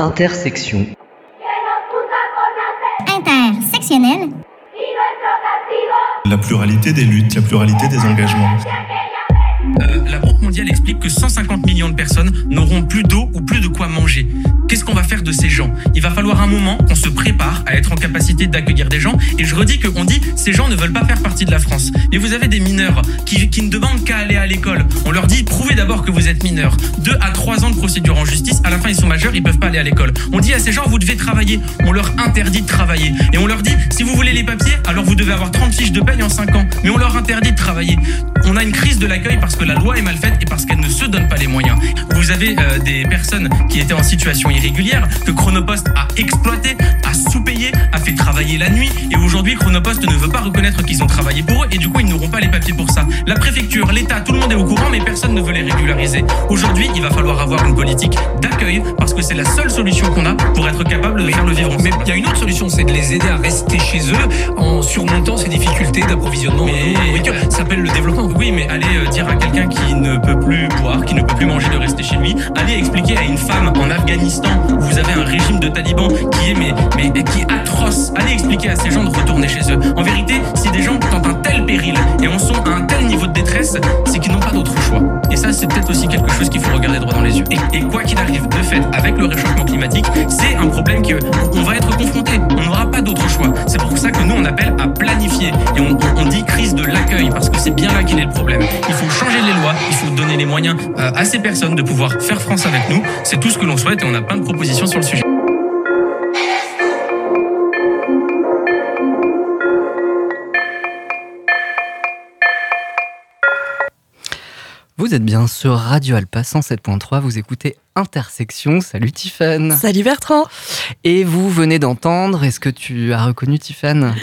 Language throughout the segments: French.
Intersection. Intersectionnel. La pluralité des luttes, la pluralité des engagements. Euh, la Banque mondiale explique que 150 millions de personnes n'auront plus d'eau ou plus de quoi manger. Qu'est-ce qu'on va faire de ces gens? Il va falloir un moment qu'on se prépare à être en capacité d'accueillir des gens. Et je redis qu'on dit ces gens ne veulent pas faire partie de la France. Et vous avez des mineurs qui, ne demandent qu'à aller à l'école. On leur dit prouvez d'abord que vous êtes mineur. Deux à trois ans de procédure en justice. À la fin, ils sont majeurs, ils peuvent pas aller à l'école. On dit à ces gens vous devez travailler. On leur interdit de travailler. Et on leur dit si vous voulez les papiers, alors vous devez avoir 30 fiches de paye en 5 ans. Mais on leur interdit de travailler. On a une crise de l'accueil parce que la loi est mal faite et parce qu'elle ne se donne pas les moyens. Vous avez euh, des personnes qui étaient en situation irrégulière que Chronopost a exploité, a sous-payé, a fait travailler la nuit et aujourd'hui Chronopost ne veut pas reconnaître qu'ils ont travaillé pour eux et du coup ils n'auront pas les papiers pour ça. La préfecture, l'État, tout le monde est au courant mais personne ne veut les régulariser. Aujourd'hui il va falloir avoir une politique d'accueil parce que c'est la seule solution qu'on a pour être capable de faire le vivre. Mais il y a une autre solution, c'est de les aider à rester chez eux en surmontant ces difficultés d'approvisionnement. Ça s'appelle le développement. Oui, mais allez euh, dire à quelqu'un qui ne peut plus boire, qui ne peut plus manger, de rester chez lui. Allez expliquer à une femme en Afghanistan où vous avez un régime de talibans qui est mais, mais qui atroce. Allez expliquer à ces gens de retourner chez eux. En vérité, si des gens tentent un tel péril et en sont à un tel niveau de détresse, c'est qu'ils n'ont pas d'autre choix. Et ça, c'est peut-être aussi quelque chose qu'il faut regarder droit dans les yeux. Et, quoi qu'il arrive, de fait, avec le réchauffement climatique, c'est un problème que on va être confronté. On n'aura pas d'autre choix. C'est pour ça que nous, on appelle à planifier. Et on, on- on dit crise de l'accueil, parce que c'est bien là qu'il est le problème. Il faut changer les lois, il faut donner les moyens euh, à ces personnes de pouvoir faire France avec nous. C'est tout ce que l'on souhaite et on a plein de propositions sur le sujet. Vous êtes bien sur Radio Alpa 107.3, vous écoutez Intersection. Salut Tiffen. Salut Bertrand. Et vous venez d'entendre, est-ce que tu as reconnu Tiffen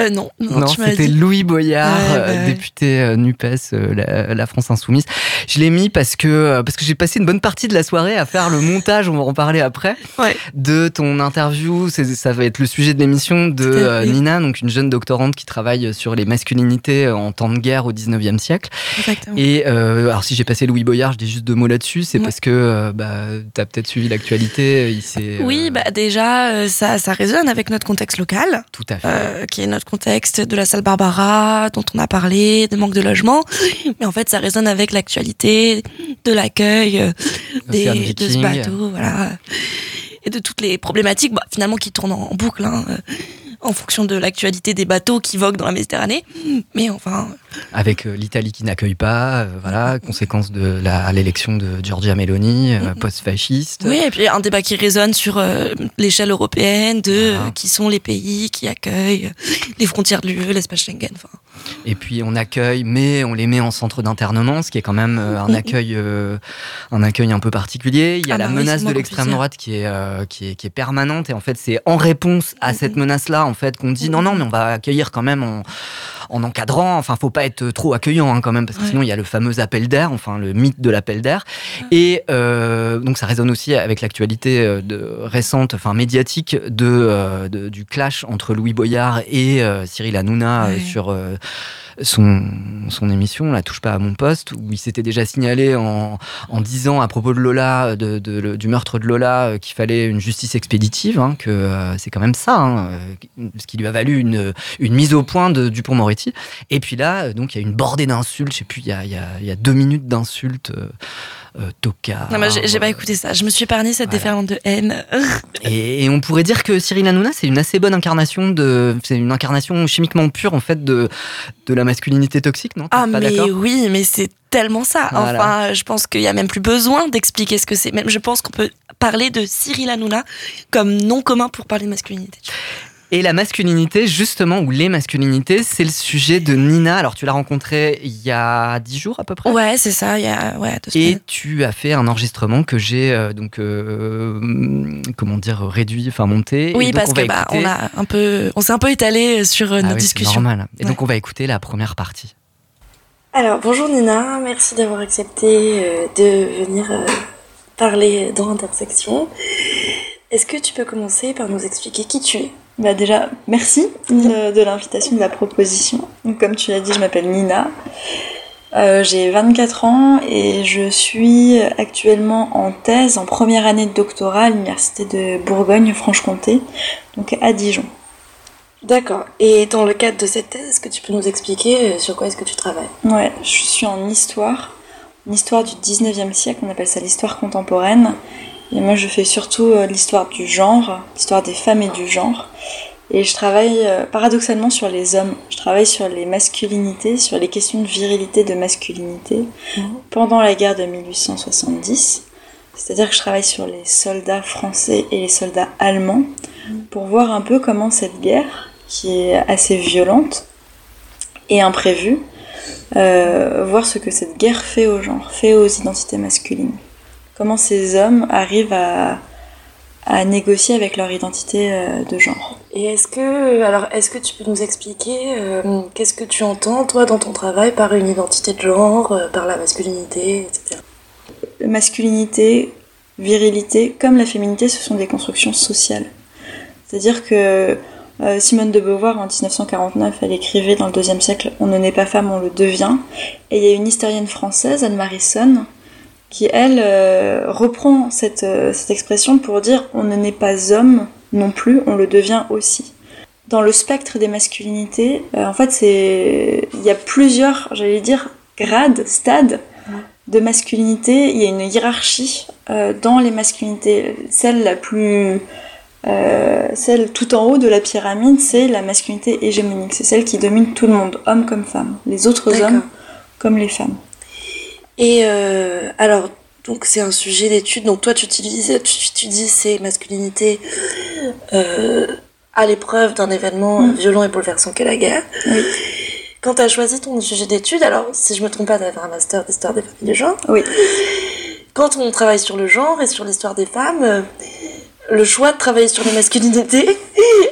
Euh, non, non, Non, c'était. Louis Boyard, Ouais, euh, député euh, NUPES, euh, la, la France Insoumise. Je l'ai mis parce que, parce que j'ai passé une bonne partie de la soirée à faire le montage, on va en parler après, Ouais. de ton interview. Ça va être le sujet de l'émission de. Nina, donc une jeune doctorante qui travaille sur les masculinités en temps de guerre au 19e siècle. Exactement. Et euh, alors, si j'ai passé Louis Boyard, je dis juste deux mots là-dessus, c'est Ouais. parce que euh, bah, tu as peut-être suivi l'actualité. S'est. Oui, euh, bah déjà, euh, ça, ça résonne avec notre contexte local, Tout à fait. euh, qui est notre contexte de la salle Barbara, dont on a parlé, des manques de logement. Mais en fait, ça résonne avec l'actualité, de l'accueil, euh, des, de ce bateau, voilà. Et de toutes les problématiques, bah, finalement, qui tournent en boucle, hein, euh, en fonction de l'actualité des bateaux qui voguent dans la Méditerranée. Mais enfin, Avec euh, l'Italie qui n'accueille pas, euh, voilà, conséquence de l'élection de Giorgia Meloni, euh, Mhm. post-fasciste. Oui, et puis un débat qui résonne sur euh, l'échelle européenne de qui sont les pays qui accueillent les frontières de l'UE, l'espace Schengen. Enfin, Et puis on accueille, mais on les met en centre d'internement, ce qui est quand même euh, un accueil, euh, un accueil un peu particulier. Il y a Ah la bah menace de l'extrême droite qui est, euh, qui est qui est permanente. Et en fait, c'est en réponse à Mhm. cette menace-là, en fait, qu'on dit non, non, mais on va accueillir quand même en, en encadrant. Enfin, faut pas être trop accueillant hein, quand même, parce que Ouais. sinon il y a le fameux appel d'air, enfin le mythe de l'appel d'air. Et euh, donc ça résonne aussi avec l'actualité euh, de, récente, enfin médiatique, de, euh, de- du clash entre Louis Boyard et euh, Cyril Hanouna Ouais. sur euh, son, son émission, La touche pas à mon poste, où il s'était déjà signalé en, en disant à propos de Lola, de, du meurtre de Lola, euh, qu'il fallait une justice expéditive, hein, que euh, c'est quand même ça, hein, euh, ce qui lui a valu une, une mise au point de Dupont-Moretti. Et puis là, donc il y a une bordée d'insultes, je sais plus, il y a, y a- y a deux minutes d'insultes. Euh, tocard. non, mais j'ai pas écouté ça. Je me suis épargné cette Voilà. déferlante de haine. Et, et on pourrait dire que Cyril Hanouna, c'est une assez bonne incarnation de, c'est une incarnation chimiquement pure en fait de de la masculinité toxique, non? Ah, pas mais oui, mais c'est tellement ça. Voilà. Enfin, je pense qu'il y a même plus besoin d'expliquer ce que c'est. Même, je pense qu'on peut parler de Cyril Hanouna comme nom commun pour parler de masculinité. Et la masculinité, justement, ou les masculinités, c'est le sujet de Nina. Alors, tu l'as rencontrée il y a dix jours à peu près? Ouais, c'est ça. Il y a ouais, deux Et tu as fait un enregistrement que j'ai euh, donc euh, comment dire réduit, enfin monté. Et Oui, donc, parce on va que bah, écouter- on a un peu, on s'est un peu étalé sur euh, Ah notre oui, c'est discussion. normal. Et Ouais. donc on va écouter la première partie. Alors, bonjour Nina, merci d'avoir accepté euh, de venir euh, parler dans Intersection. Est-ce que tu peux commencer par nous expliquer qui tu es? Bah déjà, merci de, de l'invitation, de la proposition. Donc, comme tu l'as dit, je m'appelle Nina. Euh, j'ai 24 ans et je suis actuellement en thèse en première année de doctorat à l'université de Bourgogne-Franche-Comté, donc à Dijon. D'accord. Et dans le cadre de cette thèse, est-ce que tu peux nous expliquer euh, sur quoi est-ce que tu travailles? Ouais, je suis en histoire, une histoire du 19e siècle, on appelle ça l'histoire contemporaine. Et moi je fais surtout euh, l'histoire du genre, l'histoire des femmes et du genre. Et je travaille euh, paradoxalement sur les hommes. Je travaille sur les masculinités, sur les questions de virilité, de masculinité, pendant la guerre de 1870. C'est-à-dire que je travaille sur les soldats français et les soldats allemands pour voir un peu comment cette guerre, qui est assez violente et imprévue, euh, voir ce que cette guerre fait au genre, fait aux identités masculines. Comment ces hommes arrivent à, à négocier avec leur identité euh, de genre. Et est-ce que, alors, est-ce que tu peux nous expliquer euh, qu'est-ce que tu entends, toi, dans ton travail, par une identité de genre, euh, par la masculinité, etc. Masculinité, virilité, comme la féminité, ce sont des constructions sociales. C'est-à-dire que euh, Simone de Beauvoir, en 1949, elle écrivait dans le deuxième siècle On ne naît pas femme, on le devient. Et il y a une historienne française, Anne Marisson, qui, elle, euh, reprend cette, euh, cette expression pour dire On ne naît pas homme non plus, on le devient aussi. Dans le spectre des masculinités, euh, en fait, c'est il y a plusieurs, j'allais dire, grades, stades de masculinité. Il y a une hiérarchie dans les masculinités. Celle la plus celle tout en haut de la pyramide, c'est la masculinité hégémonique. C'est celle qui domine tout le monde, hommes comme femmes. Les autres hommes comme les femmes. Et euh, alors, donc c'est un sujet d'étude. Donc toi, tu utilises, tu, tu dis ces masculinités euh, à l'épreuve d'un événement Mm. violent et bouleversant qu'est la guerre. Oui. Quand tu as choisi ton sujet d'étude, alors si je me trompe pas, tu un master d'histoire des femmes et du genre. Oui. Quand on travaille sur le genre et sur l'histoire des femmes, euh, le choix de travailler sur les masculinités,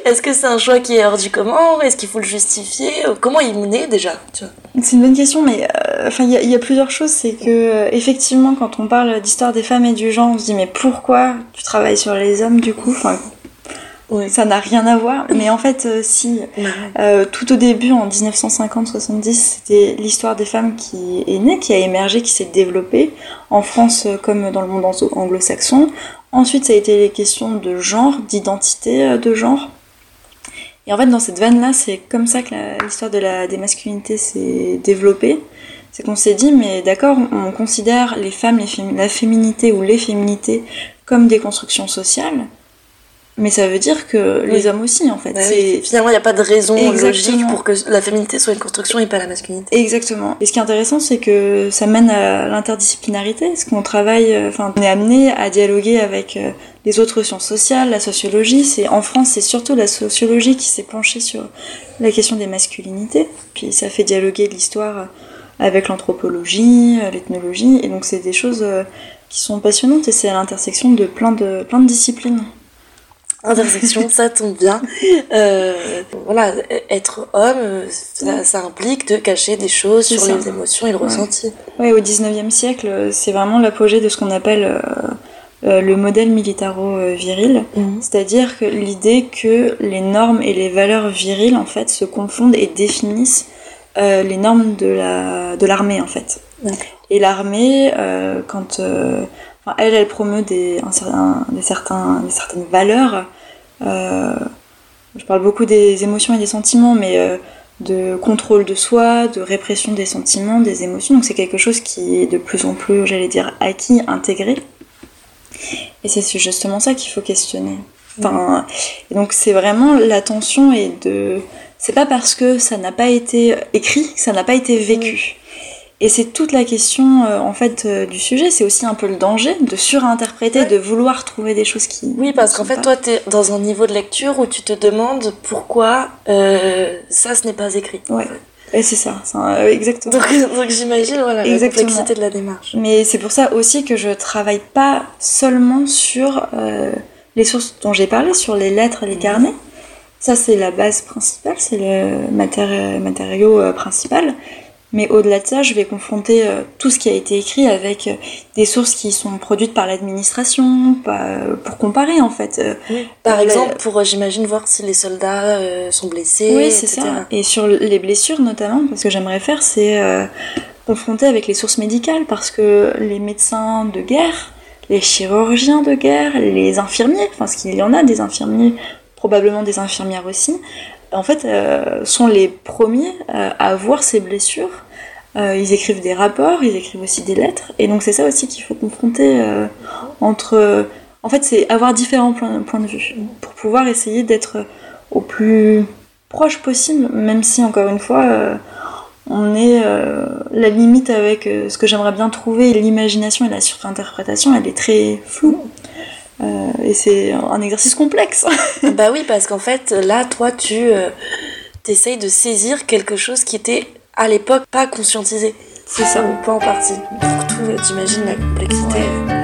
est-ce que c'est un choix qui est hors du commun? Est-ce qu'il faut le justifier? Comment il né déjà C'est une bonne question, mais euh, enfin il y, a- il y a plusieurs choses. C'est que euh, effectivement, quand on parle d'histoire des femmes et du genre, on se dit mais pourquoi tu travailles sur les hommes du coup? Enfin, Oui. ça n'a rien à voir. Mais en fait, euh, si Euh, tout au début, en 1950-70, c'était l'histoire des femmes qui est née, qui a émergé, qui s'est développée en France comme dans le monde anglo- anglo-saxon. Ensuite, ça a été les questions de genre, d'identité euh, de genre. Et en fait, dans cette veine-là, c'est comme ça que l'histoire de la, des masculinités s'est développée. C'est qu'on s'est dit, mais d'accord, on considère les femmes, la féminité ou les féminités comme des constructions sociales, mais ça veut dire que les hommes aussi, en fait. Bah oui, Finalement, il n'y a pas de raison Exactement. logique pour que la féminité soit une construction et pas la masculinité. Exactement. Et ce qui est intéressant, c'est que ça mène à l'interdisciplinarité, parce qu'on travaille, euh, enfin, on est amené à dialoguer avec euh, les autres sciences sociales, la sociologie? C'est en France, c'est surtout la sociologie qui s'est penchée sur la question des masculinités. Puis ça fait dialoguer l'histoire euh, avec l'anthropologie, l'ethnologie, et donc c'est des choses qui sont passionnantes et c'est à l'intersection de plein de plein de disciplines. Intersection, ça tombe bien. Euh, voilà, être homme, ça, ça implique de cacher des choses sur ça. les émotions et le Ouais. ressenti. Ouais, au 19e siècle, c'est vraiment l'apogée de ce qu'on appelle euh, euh, le modèle militaro-viril. C'est-à-dire que l'idée que les normes et les valeurs viriles, en fait, se confondent et définissent euh, les normes de la de l'armée, en fait. Et l'armée, quand enfin, elle, elle promeut des, un certain- des, certains, des certaines valeurs. euh, je parle beaucoup des émotions et des sentiments, mais euh, de contrôle de soi, de répression des sentiments, des émotions. Donc c'est quelque chose qui est de plus en plus, j'allais dire, acquis, intégré. Et c'est justement ça qu'il faut questionner. Enfin, et donc c'est vraiment l'attention et de. C'est pas parce que ça n'a pas été écrit que ça n'a pas été vécu. Et c'est toute la question euh, en fait euh, du sujet. C'est aussi un peu le danger de surinterpréter, Ouais. de vouloir trouver des choses qui. Oui, parce qu'en fait, pas. toi, tu es dans un niveau de lecture où tu te demandes pourquoi euh, ça, ce n'est pas écrit. Ouais. Et c'est ça, un- exactement. Donc, donc j'imagine voilà, la complexité de la démarche. Mais c'est pour ça aussi que je travaille pas seulement sur les sources dont j'ai parlé, sur les lettres, les carnets. Ça, c'est la base principale, c'est le matéri- matériau principal. Mais au-delà de ça, je vais confronter euh, tout ce qui a été écrit avec euh, des sources qui sont produites par l'administration, euh, pour comparer en fait. Par La- exemple, pour, j'imagine, voir si les soldats sont blessés, Oui, c'est ça. Et sur les blessures notamment, parce que j'aimerais faire, c'est confrontés avec les sources médicales parce que les médecins de guerre, les chirurgiens de guerre, les infirmiers, enfin, parce qu'il y en a des infirmiers, probablement des infirmières aussi, en fait, euh, sont les premiers euh, à voir ces blessures. Euh, ils écrivent des rapports, ils écrivent aussi des lettres, et donc c'est ça aussi qu'il faut confronter euh, entre. En fait, c'est avoir différents points, de vue pour pouvoir essayer d'être au plus proche possible, même si encore une fois, on est euh, la limite avec ce que j'aimerais bien trouver, l'imagination et la surinterprétation, elle est très floue. Euh, et c'est un exercice complexe. bah oui, parce qu'en fait, là, toi, tu euh, essayes de saisir quelque chose qui était à l'époque pas conscientisé. C'est ça. Ou pas en partie. Donc, tout, euh, t'imagines la complexité.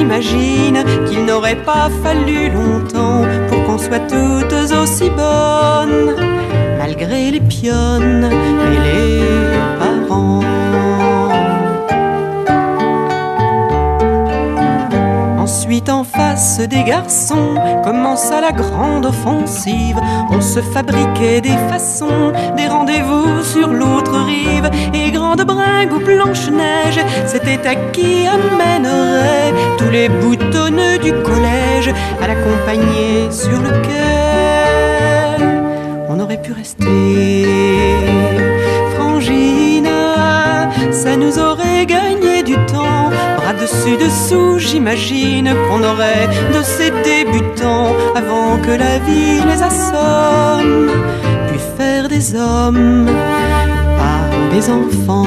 J'imagine qu'il n'aurait pas fallu longtemps pour qu'on soit toutes aussi bonnes, malgré les pionnes et les parents. En face des garçons, commença la grande offensive. On se fabriquait des façons, des rendez-vous sur l'autre rive. Et grande bringue ou blanche-neige, c'était à qui amènerait tous les boutonneux du collège à l'accompagner sur le quai. On aurait pu rester frangine, Dessous, j'imagine qu'on aurait de ces débutants avant que la vie les assomme, puis faire des hommes, pas des enfants.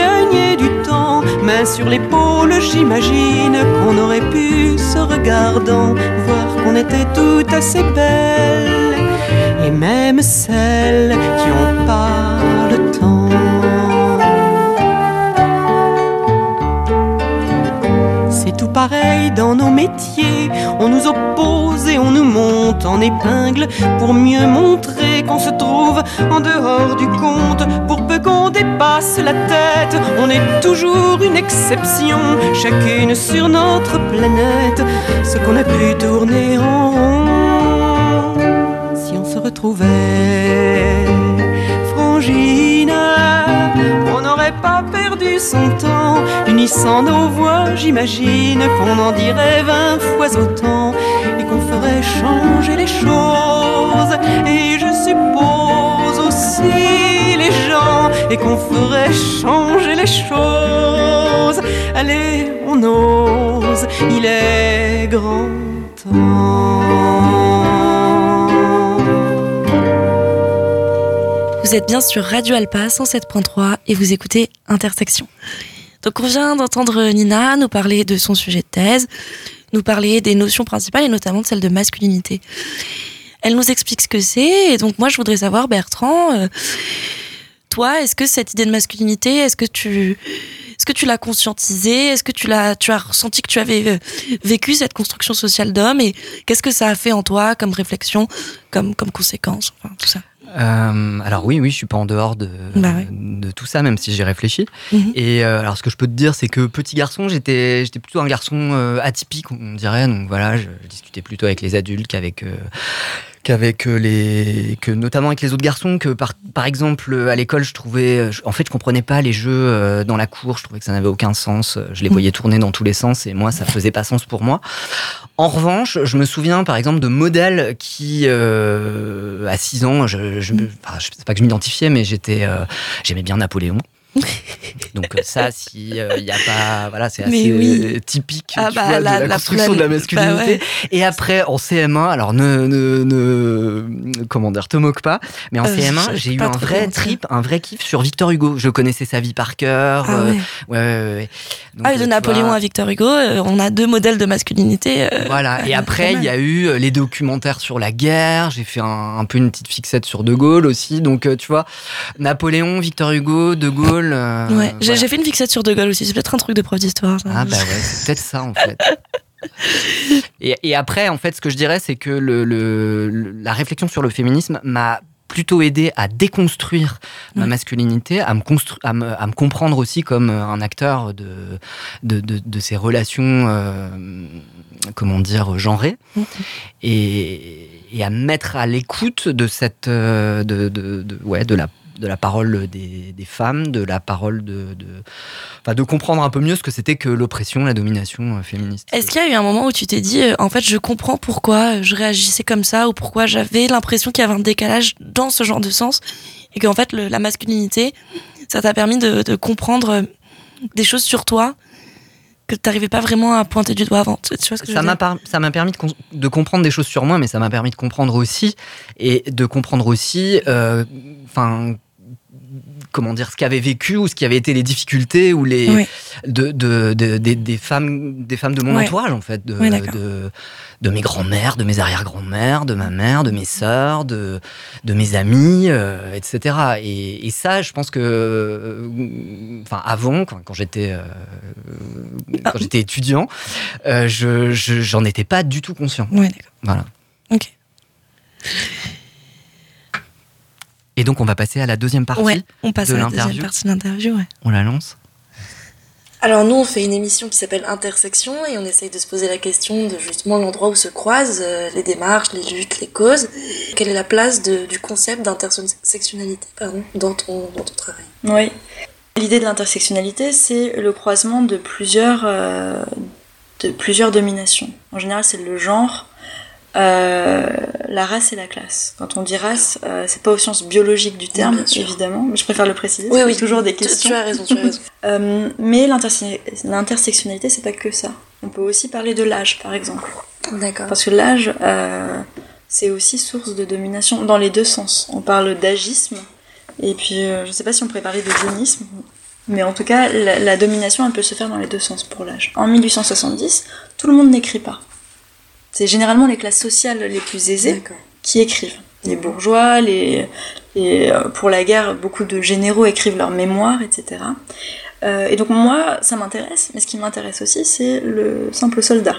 Sur l'épaule, j'imagine qu'on aurait pu, se regardant, voir qu'on était toutes assez belles. Et même celles qui ont pas le temps. C'est tout pareil dans nos métiers. On nous oppose et on nous monte en épingle pour mieux montrer qu'on se trouve en dehors du compte. Pour peu qu'on dépasse la tête, on est toujours une exception, chacune sur notre planète. Ce qu'on a pu tourner en rond, si on se retrouvait frangine, on n'aurait pas perdu son temps, unissant nos voix, j'imagine qu'on en dirait vingt fois autant changer les choses. Et je suppose aussi les gens et qu'on ferait changer les choses. Allez, on ose, il est grand temps. Vous êtes bien sur Radio Alpa 107.3 et vous écoutez Intersection. Donc on vient d'entendre Nina nous parler de son sujet de thèse, nous parler des notions principales et notamment de celle de masculinité. Elle nous explique ce que c'est et donc moi je voudrais savoir Bertrand, euh, toi est-ce que cette idée de masculinité, est-ce que tu est-ce que tu l'as conscientisée? Est-ce que tu l'as, tu as ressenti que tu avais euh, vécu cette construction sociale d'homme? Et qu'est-ce que ça a fait en toi comme réflexion, comme comme conséquence, enfin, tout ça? Euh, alors oui, oui, je suis pas en dehors de, Bah ouais. de tout ça, même si j'y réfléchis. Mhm. Et euh, alors, ce que je peux te dire, c'est que petit garçon, j'étais, j'étais plutôt un garçon euh, atypique, on dirait. Donc voilà, je, discutais plutôt avec les adultes qu'avec, euh, qu'avec euh, les, que notamment avec les autres garçons. Que par, par exemple, euh, à l'école, je trouvais, euh, je- en fait, je comprenais pas les jeux dans la cour. Je trouvais que ça n'avait aucun sens. Je les Mhm. voyais tourner dans tous les sens, et moi, ça faisait pas sens pour moi. En revanche, je me souviens par exemple de modèles qui, euh, à 6 ans, je, je, enfin, je sais pas que je m'identifiais, mais j'étais, euh, j'aimais bien Napoléon. Donc euh, ça, si il n'y a pas, voilà, c'est assez oui. typique Ah tu bah, vois, la- de la, la- construction de la bah masculinité. ouais. Et après, en CM1, alors ne, ne, ne comment dire, te moque pas, mais en Euh, CM1, je- j'ai eu un vrai trip, un vrai kiff sur Victor Hugo. Je connaissais sa vie par cœur. Ah euh, ouais. ouais, ouais, ouais. Donc, Ah, euh, de Napoléon vois, à Victor Hugo, euh, on a deux modèles de masculinité. euh, Voilà. Et euh, après, il y a eu euh, les documentaires sur la guerre. J'ai fait un, un peu une petite fixette sur De Gaulle aussi. Donc, euh, tu vois, Napoléon, Victor Hugo, De Gaulle. Euh, Ouais, j'ai voilà. j'ai fait une fixette sur De Gaulle aussi, c'est peut-être un truc de prof d'histoire. Ah bah ouais, c'est peut-être ça en fait. Et, et après, en fait, ce que je dirais, c'est que le, le- le- la réflexion sur le féminisme m'a plutôt aidé à déconstruire ma masculinité, à me, constru- à, me, à me comprendre aussi comme euh, un acteur de, de, de, de ces relations, euh, comment dire, genrées, Mhm. et, et à me mettre à l'écoute de cette, de- ouais, de la de la parole des, des femmes, de la parole de, de, enfin, de comprendre un peu mieux ce que c'était que l'oppression, la domination euh, féministe. Est-ce qu'il y a eu un moment où tu t'es dit, euh, en fait, je comprends pourquoi je réagissais comme ça, ou pourquoi j'avais l'impression qu'il y avait un décalage dans ce genre de sens, et qu'en fait, le- la masculinité, ça t'a permis de, de comprendre euh, des choses sur toi que tu n'arrivais pas vraiment à pointer du doigt avant? Tu vois ce que ça m'a par- permis de, comprendre des choses sur moi, mais ça m'a permis de comprendre aussi et de comprendre aussi, euh, enfin. Comment dire ce qu'avaient vécu ou ce qui avait été les difficultés ou les Oui. de, de- de- des, des femmes des femmes de mon Ouais. entourage en fait de, Ouais, de, mes grands-mères de mes arrière-grands-mères de ma mère de mes sœurs de, de mes amis euh, etc et, et ça je pense que euh, enfin avant quand, quand j'étais euh, Ah. quand j'étais étudiant je je- j'en étais pas du tout conscient Ouais, d'accord. voilà Ok. Et donc on va passer à la deuxième partie Ouais, on passe de à la deuxième l'interview. partie de l'interview. Ouais. on la lance Alors nous, on fait une émission qui s'appelle Intersection et on essaye de se poser la question de justement l'endroit où se croisent euh, les démarches, les luttes, les causes. Quelle est la place de- du concept d'intersectionnalité pardon, dans ton, dans ton travail? Oui. L'idée de l'intersectionnalité, c'est le croisement de plusieurs, euh, de plusieurs dominations. En général, c'est le genre, euh, la race et la classe. Quand on dit race, euh, c'est pas au sens biologique du terme, évidemment, mais je préfère le préciser. Oui, oui. toujours des questions. Tu as raison, tu as raison. Euh, mais l'interse- l'intersectionnalité, c'est pas que ça. On peut aussi parler de l'âge, par exemple. D'accord. Parce que l'âge, euh, c'est aussi source de domination dans les deux sens. On parle d'agisme, et puis je sais pas si on pourrait parler de jeunisme, mais en tout cas, la, la domination, elle peut se faire dans les deux sens pour l'âge. En 1870, tout le monde n'écrit pas. C'est généralement les classes sociales les plus aisées qui écrivent. Les bourgeois, les, les, euh, pour la guerre, beaucoup de généraux écrivent leurs mémoires, etc. Euh, et donc moi, ça m'intéresse, mais ce qui m'intéresse aussi, c'est le simple soldat.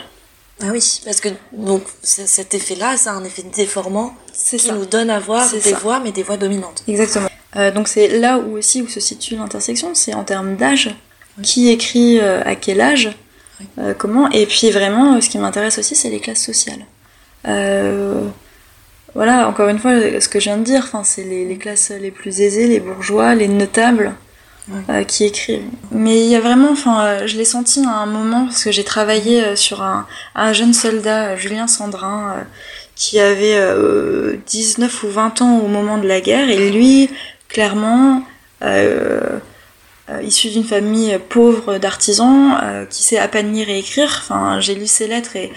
Ah oui, parce que donc cet effet-là, c'est un effet déformant C'est qui ça. nous donne à voir des ça. voix, mais des voix dominantes. Exactement. Euh, donc c'est là où aussi où se situe l'intersection, c'est en termes d'âge. Qui écrit euh, à quel âge euh, Comment Et puis vraiment, ce qui m'intéresse aussi, c'est les classes sociales. Euh, voilà, encore une fois, ce que je viens de dire, c'est les, les classes les plus aisées, les bourgeois, les notables. euh, qui écrivent. Mais il y a vraiment, enfin, je l'ai senti à un moment parce que j'ai travaillé sur un, un jeune soldat, Julien Sandrin, qui avait euh, 19 ou 20 ans au moment de la guerre, et lui, clairement, euh, issu d'une famille pauvre d'artisans, euh, qui sait à peine lire et écrire. Enfin, j'ai lu ses lettres et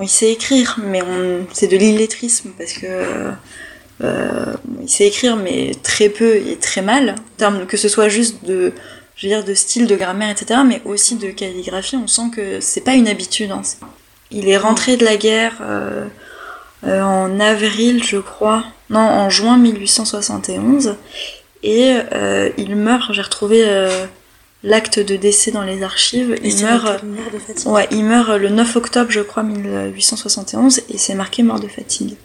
il sait écrire, mais on, c'est de l'illettrisme parce que euh, sait écrire, mais très peu et très mal. Que ce soit juste de, je veux dire, de style, de grammaire, etc., mais aussi de calligraphie. On sent que c'est pas une habitude. hein. Il est rentré de la guerre. euh, euh, en avril, je crois, non, en juin 1871, et euh, il meurt. J'ai retrouvé euh, l'acte de décès dans les archives. Et Il meurt, de fatigue. ouais, il meurt le 9 octobre, je crois, 1871, et c'est marqué mort de fatigue.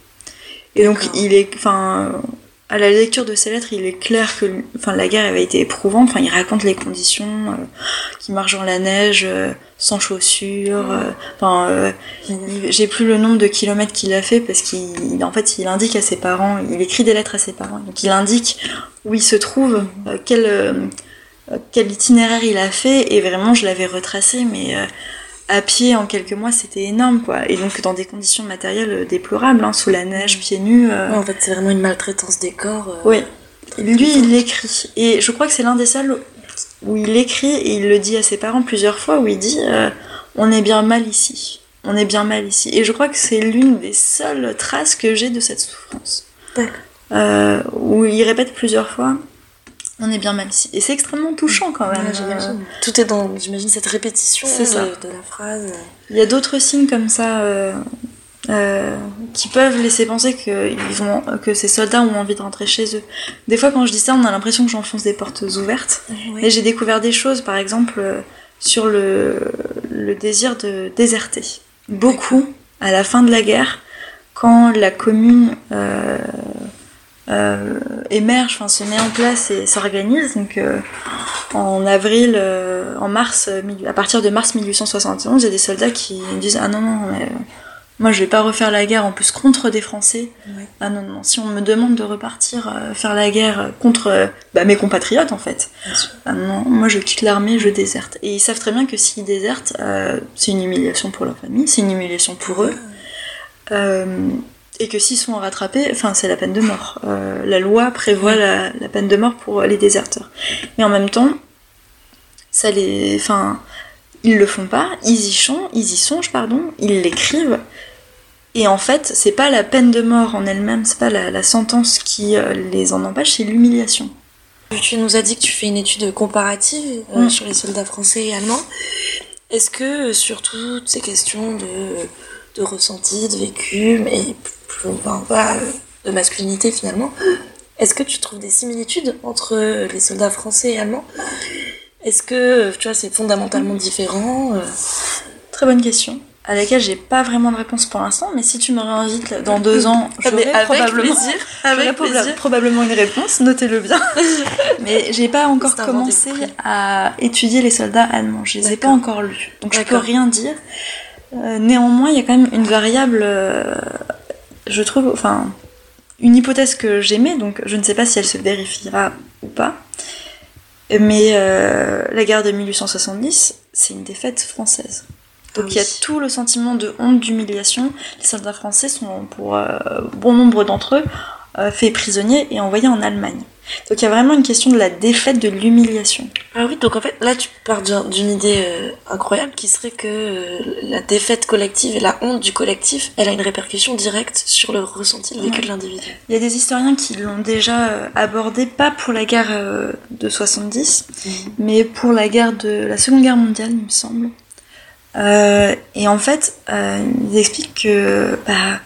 Et donc, il est, enfin, à la lecture de ces lettres, il est clair que, enfin, la guerre avait été éprouvante. Enfin, il raconte les conditions, euh, qu'il marche dans la neige, euh, sans chaussures. euh, Enfin, euh, j'ai plus le nombre de kilomètres qu'il a fait parce qu'il, en fait, il indique à ses parents, il écrit des lettres à ses parents. Donc, il indique où il se trouve, euh, quel, quel itinéraire il a fait. Et vraiment, je l'avais retracé, mais à pied en quelques mois, c'était énorme, quoi. Et donc, dans des conditions matérielles euh, déplorables, hein, sous la neige, pieds nus. euh, en fait, c'est vraiment une maltraitance des corps. euh, oui. Lui, il l'écrit. Et je crois que c'est l'un des seuls où il écrit et il le dit à ses parents plusieurs fois, où il dit euh, On est bien mal ici. On est bien mal ici. Et je crois que c'est l'une des seules traces que j'ai de cette souffrance. Euh, où il répète plusieurs fois On est bien mal ici. Et c'est extrêmement touchant quand même. Ouais. Tout est dans, j'imagine, cette répétition C'est de, ça. de la phrase. Il y a d'autres signes comme ça euh, euh, qui peuvent laisser penser que, ils ont, que ces soldats ont envie de rentrer chez eux. Des fois, quand je dis ça, on a l'impression que j'enfonce des portes ouvertes. Et j'ai découvert des choses, par exemple, euh, sur le, le désir de déserter. Beaucoup, à la fin de la guerre, quand la commune euh, émerge, enfin se met en place et s'organise, donc euh, en avril, euh, en mars, à partir de mars 1871, il y a des soldats qui disent Ah non, non, mais, moi je vais pas refaire la guerre en plus contre des Français. Ouais. Ah non, non, si on me demande de repartir faire la guerre contre bah, mes compatriotes en fait, ah non, moi je quitte l'armée, je déserte. Et ils savent très bien que s'ils désertent, c'est une humiliation pour leur famille, c'est une humiliation pour eux. Et que s'ils sont rattrapés, enfin c'est la peine de mort. Euh, la loi prévoit la, la peine de mort pour les déserteurs. Mais en même temps, ça les, enfin, ils le font pas, ils y sont, ils y songent, pardon, ils l'écrivent. Et en fait, c'est pas la peine de mort en elle-même, c'est pas la, la sentence qui euh, les en empêche, c'est l'humiliation. Tu nous as dit que tu fais une étude comparative euh, Mm. sur les soldats français et allemands. Est-ce que sur toutes ces questions de, de ressenti, de vécu, mais de masculinité finalement, est-ce que tu trouves des similitudes entre les soldats français et allemands? Est-ce que tu vois c'est fondamentalement différent euh, Très bonne question, à laquelle j'ai pas vraiment de réponse pour l'instant, mais si tu me réinvites dans deux ans, Ah, j'aurai avec probablement, plaisir, avec proba- probablement une réponse, notez-le bien. mais j'ai pas encore commencé à étudier les soldats allemands, je les ai pas encore lus, donc je peux rien dire. Euh, néanmoins, il y a quand même une variable, euh, je trouve, enfin, une hypothèse que j'aimais, donc je ne sais pas si elle se vérifiera ou pas. Mais euh, la guerre de 1870, c'est une défaite française. Donc Ah il y a tout le sentiment de honte, d'humiliation. Les soldats français sont, pour euh, bon nombre d'entre eux, euh, faits prisonniers et envoyés en Allemagne. Donc il y a vraiment une question de la défaite, de l'humiliation. Ah oui, donc en fait, là, tu pars d'un- d'une idée euh, incroyable qui serait que euh, la défaite collective et la honte du collectif, elle a une répercussion directe sur le ressenti, le vécu de l'individu. Il y a des historiens qui l'ont déjà euh, abordé, pas pour la guerre euh, de 70, mais pour la guerre de la Seconde Guerre mondiale, il me semble. Et en fait, ils expliquent que bah,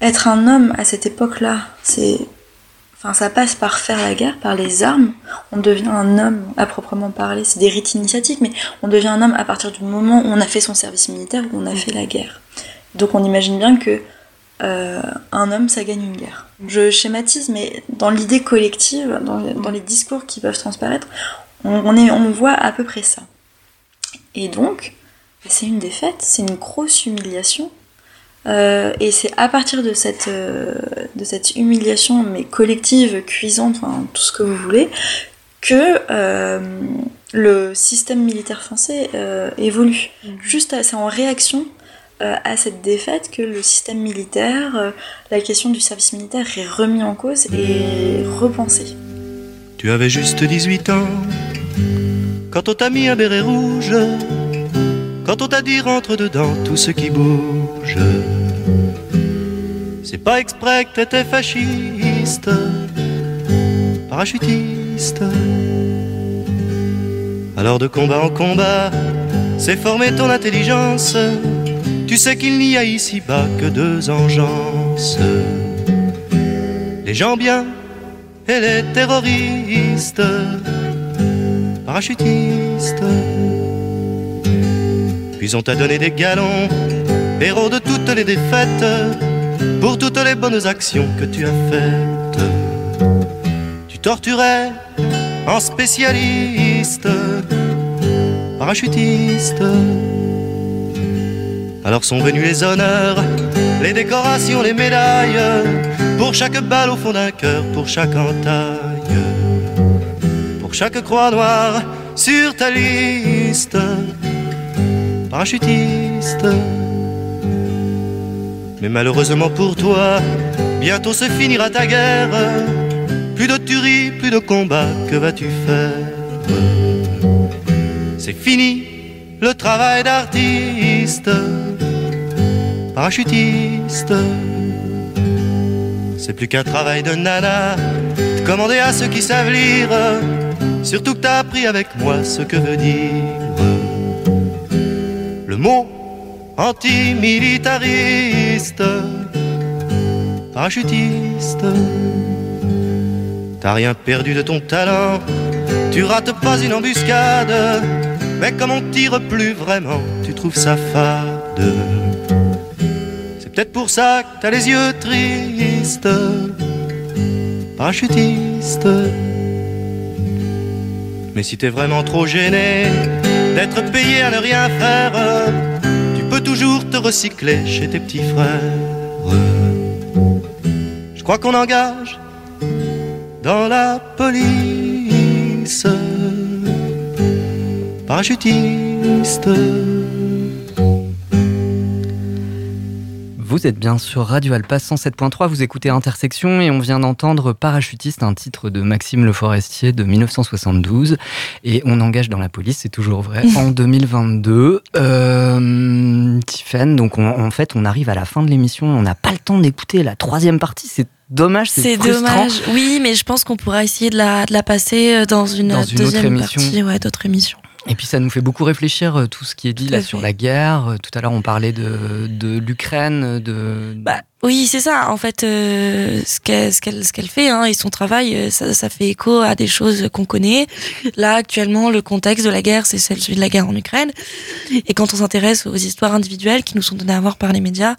être un homme à cette époque-là, c'est, enfin, ça passe par faire la guerre, par les armes. On devient un homme à proprement parler. C'est des rites initiatiques, mais on devient un homme à partir du moment où on a fait son service militaire, où on a fait la guerre. Donc on imagine bien que euh, un homme, ça gagne une guerre. Je schématise, mais dans l'idée collective, dans, dans les discours qui peuvent transparaître, on, on est, on voit à peu près ça. Et donc, c'est une défaite, c'est une grosse humiliation. Euh, et c'est à partir de cette, euh, de cette humiliation, mais collective, cuisante, enfin, tout ce que vous voulez, que euh, le système militaire français euh, évolue. Juste, à- c'est en réaction euh, à cette défaite que le système militaire, euh, la question du service militaire est remis en cause et repensé. Tu avais juste 18 ans quand on t'a mis un béret rouge, quand on t'a dit rentre dedans tout ce qui bouge. C'est pas exprès que t'étais fasciste, parachutiste. Alors de combat en combat, c'est former ton intelligence. Tu sais qu'il n'y a ici-bas que deux engences. Les gens bien et les terroristes, parachutistes. Puis on t'a donné des galons, héros de toutes les défaites, pour toutes les bonnes actions que tu as faites. Tu torturais en spécialiste, parachutiste. Alors sont venus les honneurs, les décorations, les médailles, pour chaque balle au fond d'un cœur, pour chaque entaille, pour chaque croix noire sur ta liste, parachutiste. Mais malheureusement pour toi, bientôt se finira ta guerre. Plus de tuerie, plus de combat, que vas-tu faire? C'est fini le travail d'artiste, parachutiste. C'est plus qu'un travail de nana, de commander à ceux qui savent lire. Surtout que t'as appris avec moi ce que veut dire mot antimilitariste, parachutiste. T'as rien perdu de ton talent, tu rates pas une embuscade, mais comme on tire plus vraiment, tu trouves ça fade. C'est peut-être pour ça que t'as les yeux tristes, parachutiste. Mais si t'es vraiment trop gêné d'être payé à ne rien faire, tu peux toujours te recycler chez tes petits frères. Je crois qu'on engage dans la police parachutiste. Vous êtes bien sur Radio Alpa 107.3, vous écoutez Intersection et on vient d'entendre Parachutiste, un titre de Maxime Le Forestier de 1972. Et on engage dans la police, c'est toujours vrai, en 2022. Euh, Tiffen, donc on- en fait on arrive à la fin de l'émission, on n'a pas le temps d'écouter la troisième partie, c'est dommage, c'est dommage. Oui, mais je pense qu'on pourra essayer de la, de la passer euh, dans une, Dans une autre deuxième émission. partie, ouais, d'autres émissions. Et puis ça nous fait beaucoup réfléchir euh, tout ce qui est dit là sur la guerre. Euh, Tout à l'heure on parlait de, de l'Ukraine, de... Bah, oui, c'est ça. En fait, euh, ce qu'elle ce qu'elle ce qu'elle fait hein, et son travail, euh, ça, ça fait écho à des choses qu'on connaît. Là, actuellement, le contexte de la guerre, c'est celui de la guerre en Ukraine. Et quand on s'intéresse aux histoires individuelles qui nous sont données à voir par les médias,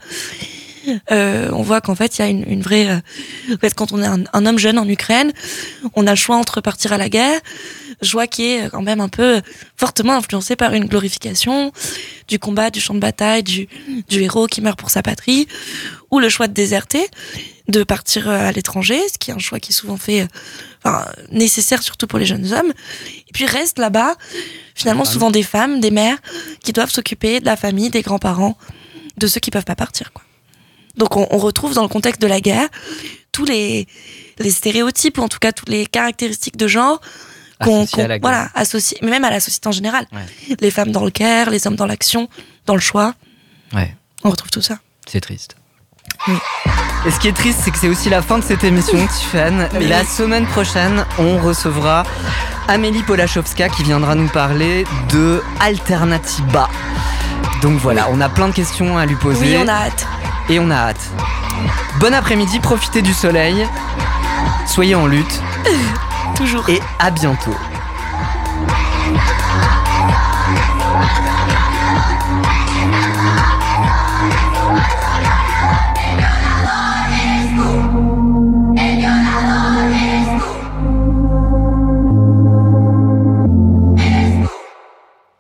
euh, on voit qu'en fait, il y a une, une vraie. euh, en fait, quand on est un, un homme jeune en Ukraine, on a le choix entre partir à la guerre, choix qui est quand même un peu fortement influencé par une glorification du combat, du champ de bataille, du, du héros qui meurt pour sa patrie, ou le choix de déserter, de partir euh, à l'étranger, ce qui est un choix qui est souvent fait, euh, enfin, nécessaire surtout pour les jeunes hommes. Et puis reste là-bas, finalement, souvent des femmes, des mères, qui doivent s'occuper de la famille, des grands-parents, de ceux qui peuvent pas partir, quoi. Donc on, on retrouve dans le contexte de la guerre tous les, les stéréotypes, ou en tout cas toutes les caractéristiques de genre qu'on, voilà, associées, mais même à la société en général. Ouais. Les femmes dans le care, les hommes dans l'action, dans le choix. Ouais. On retrouve tout ça. C'est triste. Oui. Et ce qui est triste, c'est que c'est aussi la fin de cette émission, Tiffany. Oui. La semaine prochaine, on recevra Amélie Polachowska qui viendra nous parler de Alternativa. Donc voilà, on a plein de questions à lui poser. Oui, on a hâte. Et on a hâte. Bon après-midi, profitez du soleil, soyez en lutte. Toujours. Et à bientôt.